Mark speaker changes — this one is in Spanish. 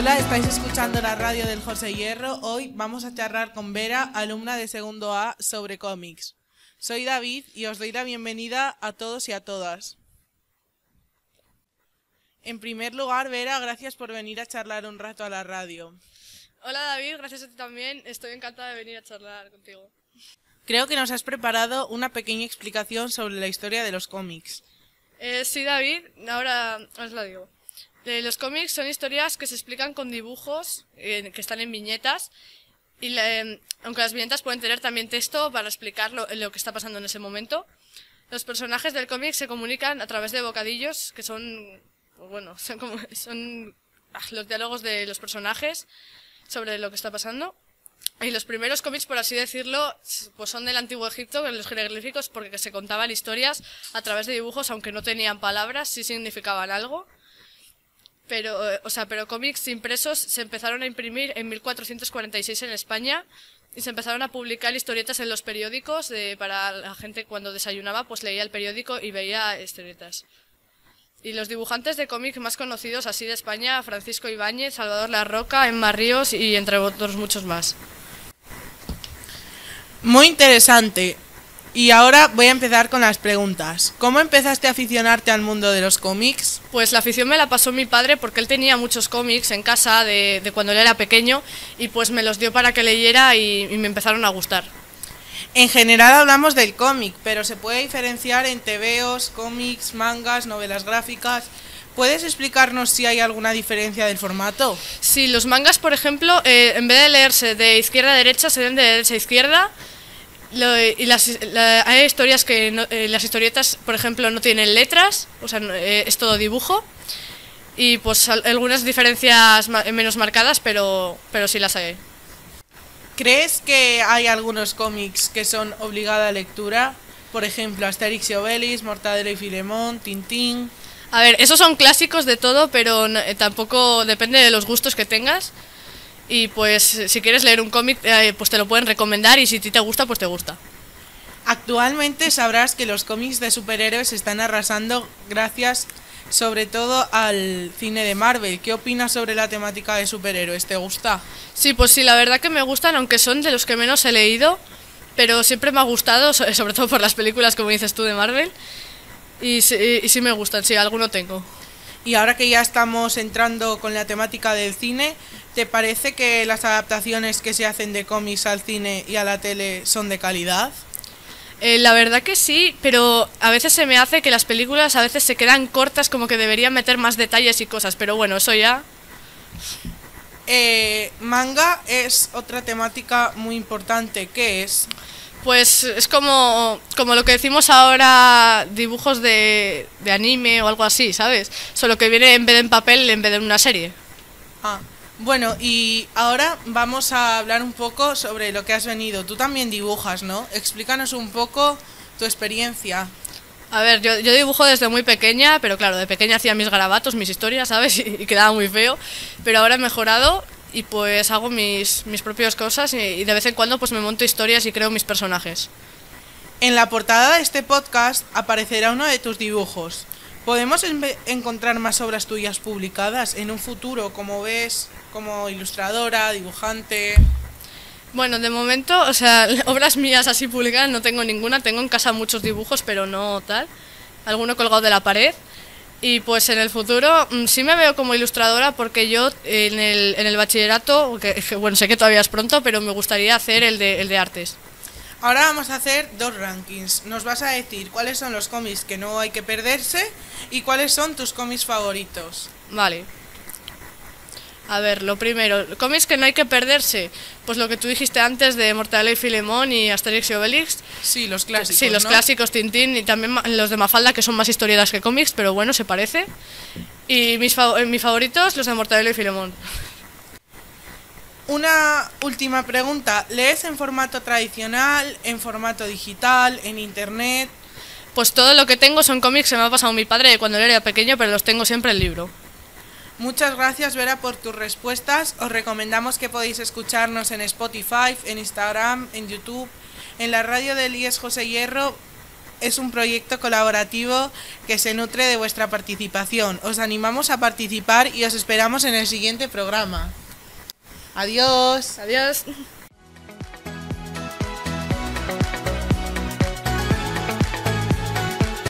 Speaker 1: Hola, estáis escuchando la radio del José Hierro. Hoy vamos a charlar con Vera, alumna de segundo A, sobre cómics. Soy David y os doy la bienvenida a todos y a todas. En primer lugar, Vera, gracias por venir a charlar un rato a la radio.
Speaker 2: Hola David, gracias a ti también. Estoy encantada de venir a charlar contigo.
Speaker 1: Creo que nos has preparado una pequeña explicación sobre la historia de los cómics.
Speaker 2: Eh, sí, David, ahora os lo digo. Los cómics son historias que se explican con dibujos eh, que están en viñetas. Y eh, aunque las viñetas pueden tener también texto para explicar lo, lo que está pasando en ese momento, los personajes del cómic se comunican a través de bocadillos que son, bueno, son, como, son ah, los diálogos de los personajes sobre lo que está pasando. Y los primeros cómics, por así decirlo, pues son del antiguo Egipto, los jeroglíficos, porque se contaban historias a través de dibujos, aunque no tenían palabras, sí significaban algo. Pero, eh, o sea, pero cómics impresos se empezaron a imprimir en 1446 en España y se empezaron a publicar historietas en los periódicos de, para la gente cuando desayunaba, pues leía el periódico y veía historietas. Y los dibujantes de cómic más conocidos así de España, Francisco Ibáñez, Salvador La Roca, Emma Ríos y entre otros muchos más.
Speaker 1: Muy interesante. Y ahora voy a empezar con las preguntas. ¿Cómo empezaste a aficionarte al mundo de los cómics?
Speaker 2: Pues la afición me la pasó mi padre porque él tenía muchos cómics en casa de, de cuando él era pequeño y pues me los dio para que leyera y, y me empezaron a gustar.
Speaker 1: En general hablamos del cómic, pero se puede diferenciar en tebeos, cómics, mangas, novelas gráficas. ¿Puedes explicarnos si hay alguna diferencia del formato?
Speaker 2: Sí, los mangas, por ejemplo, eh, en vez de leerse de izquierda a derecha, se leen de derecha a izquierda. Lo- y las, la- hay historias que no- eh, las historietas, por ejemplo, no tienen letras, o sea, no- eh, es todo dibujo. Y pues al- algunas diferencias ma- menos marcadas, pero, pero sí las hay.
Speaker 1: ¿Crees que hay algunos cómics que son obligada lectura? Por ejemplo, Asterix y Obelix, Mortadelo y Filemón, Tintín.
Speaker 2: A ver, esos son clásicos de todo, pero no- eh, tampoco depende de los gustos que tengas. Y pues si quieres leer un cómic, eh, pues te lo pueden recomendar y si a ti te gusta, pues te gusta.
Speaker 1: Actualmente sabrás que los cómics de superhéroes están arrasando gracias sobre todo al cine de Marvel. ¿Qué opinas sobre la temática de superhéroes? ¿Te gusta?
Speaker 2: Sí, pues sí, la verdad que me gustan, aunque son de los que menos he leído, pero siempre me ha gustado, so- sobre todo por las películas, como dices tú, de Marvel. Y sí, y sí me gustan, sí, alguno tengo.
Speaker 1: Y ahora que ya estamos entrando con la temática del cine, ¿te parece que las adaptaciones que se hacen de cómics al cine y a la tele son de calidad?
Speaker 2: Eh, la verdad que sí, pero a veces se me hace que las películas a veces se quedan cortas, como que deberían meter más detalles y cosas, pero bueno, eso ya...
Speaker 1: Eh, manga es otra temática muy importante. ¿Qué es?
Speaker 2: Pues es como, como lo que decimos ahora, dibujos de, de anime o algo así, ¿sabes? Solo que viene en vez de en papel, en vez de en una serie.
Speaker 1: Ah, bueno, y ahora vamos a hablar un poco sobre lo que has venido. Tú también dibujas, ¿no? Explícanos un poco tu experiencia.
Speaker 2: A ver, yo, yo dibujo desde muy pequeña, pero claro, de pequeña hacía mis garabatos, mis historias, ¿sabes? Y, y quedaba muy feo. Pero ahora he mejorado y pues hago mis, mis propias cosas y, y de vez en cuando pues me monto historias y creo mis personajes.
Speaker 1: En la portada de este podcast aparecerá uno de tus dibujos. ¿Podemos encontrar más obras tuyas publicadas en un futuro, como ves, como ilustradora, dibujante?
Speaker 2: Bueno, de momento, o sea, obras mías así publicadas no tengo ninguna. Tengo en casa muchos dibujos, pero no tal. Alguno colgado de la pared. Y pues en el futuro mm, sí me veo como ilustradora porque yo en el, en el bachillerato, que, bueno, sé que todavía es pronto, pero me gustaría hacer el de, el de artes.
Speaker 1: Ahora vamos a hacer dos rankings. Nos vas a decir cuáles son los cómics que no hay que perderse y cuáles son tus cómics favoritos.
Speaker 2: Vale. A ver, lo primero, cómics que no hay que perderse. Pues lo que tú dijiste antes de Mortadelo y Filemón y Asterix y Obelix.
Speaker 1: Sí, los clásicos.
Speaker 2: Sí, los
Speaker 1: ¿no?
Speaker 2: clásicos Tintín y también los de Mafalda, que son más historietas que cómics, pero bueno, se parece. Y mis, eh, mis favoritos, los de Mortadelo y Filemón.
Speaker 1: Una última pregunta. ¿Lees en formato tradicional, en formato digital, en internet?
Speaker 2: Pues todo lo que tengo son cómics que me ha pasado mi padre de cuando él era pequeño, pero los tengo siempre en libro.
Speaker 1: Muchas gracias Vera por tus respuestas. Os recomendamos que podéis escucharnos en Spotify, en Instagram, en YouTube, en la radio del IES José Hierro. Es un proyecto colaborativo que se nutre de vuestra participación. Os animamos a participar y os esperamos en el siguiente programa. Adiós.
Speaker 2: Adiós.